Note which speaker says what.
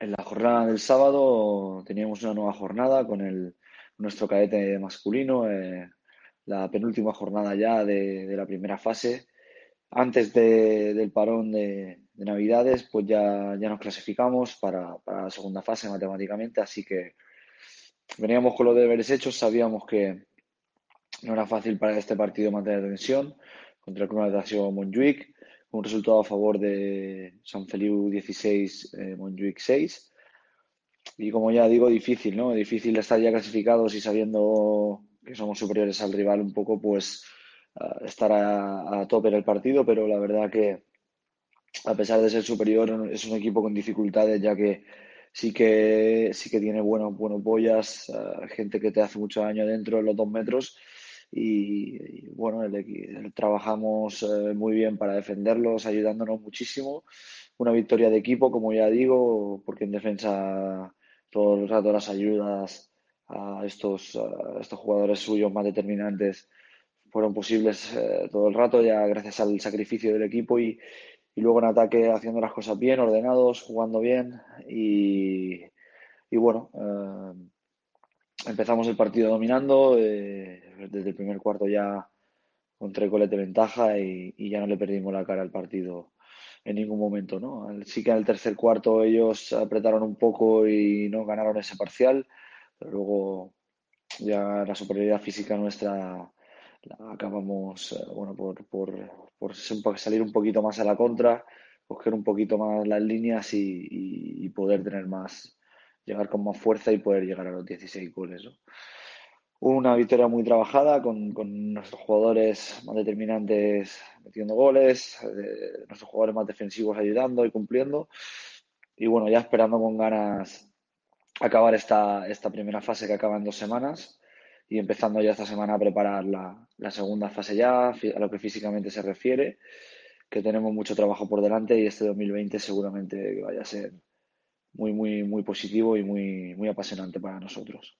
Speaker 1: En la jornada del sábado teníamos una nueva jornada con el, nuestro cadete masculino, eh, la penúltima jornada ya de, de la primera fase. Antes de- del parón de, de Navidades, pues ya, ya nos clasificamos para, la segunda fase matemáticamente, así que veníamos con los deberes hechos, sabíamos que no era fácil para este partido mantener tensión contra el Club Natació Montjuic, un resultado a favor de San Feliu 16, eh, Montjuic 6. Y como ya digo, difícil, ¿no? Difícil estar ya clasificados y sabiendo que somos superiores al rival un poco, pues uh, estar a, tope en el partido, pero la verdad que a pesar de ser superior es un equipo con dificultades, ya que sí que sí que tiene buenos, buenos boyas, uh, gente que te hace mucho daño dentro de los dos metros y, bueno, el, el, trabajamos eh, muy bien para defenderlos, ayudándonos muchísimo. Una victoria de equipo, como ya digo, porque en defensa todo el rato las ayudas a estos, estos jugadores suyos más determinantes fueron posibles eh, todo el rato, ya gracias al sacrificio del equipo y, y, luego en ataque haciendo las cosas bien, ordenados, jugando bien y, y bueno, eh, empezamos el partido dominando, eh, desde el primer cuarto ya con tres goles de ventaja y, y, ya no le perdimos la cara al partido en ningún momento, ¿no? Sí que en el tercer cuarto ellos apretaron un poco y no ganaron ese parcial, pero luego ya la superioridad física nuestra la acabamos, eh, bueno, por, por, por, salir un poquito más a la contra, coger un poquito más las líneas y, y, y poder tener más, llegar con más fuerza y poder llegar a los 16 goles, ¿no? Una victoria muy trabajada con, con, nuestros jugadores más determinantes metiendo goles, eh, nuestros jugadores más defensivos ayudando y cumpliendo. Y bueno, ya esperando con ganas acabar esta, esta primera fase que acaba en dos semanas y empezando ya esta semana a preparar la, la segunda fase ya, a lo que físicamente se refiere, que tenemos mucho trabajo por delante y este 2020 seguramente vaya a ser muy, muy, muy positivo y muy, muy apasionante para nosotros.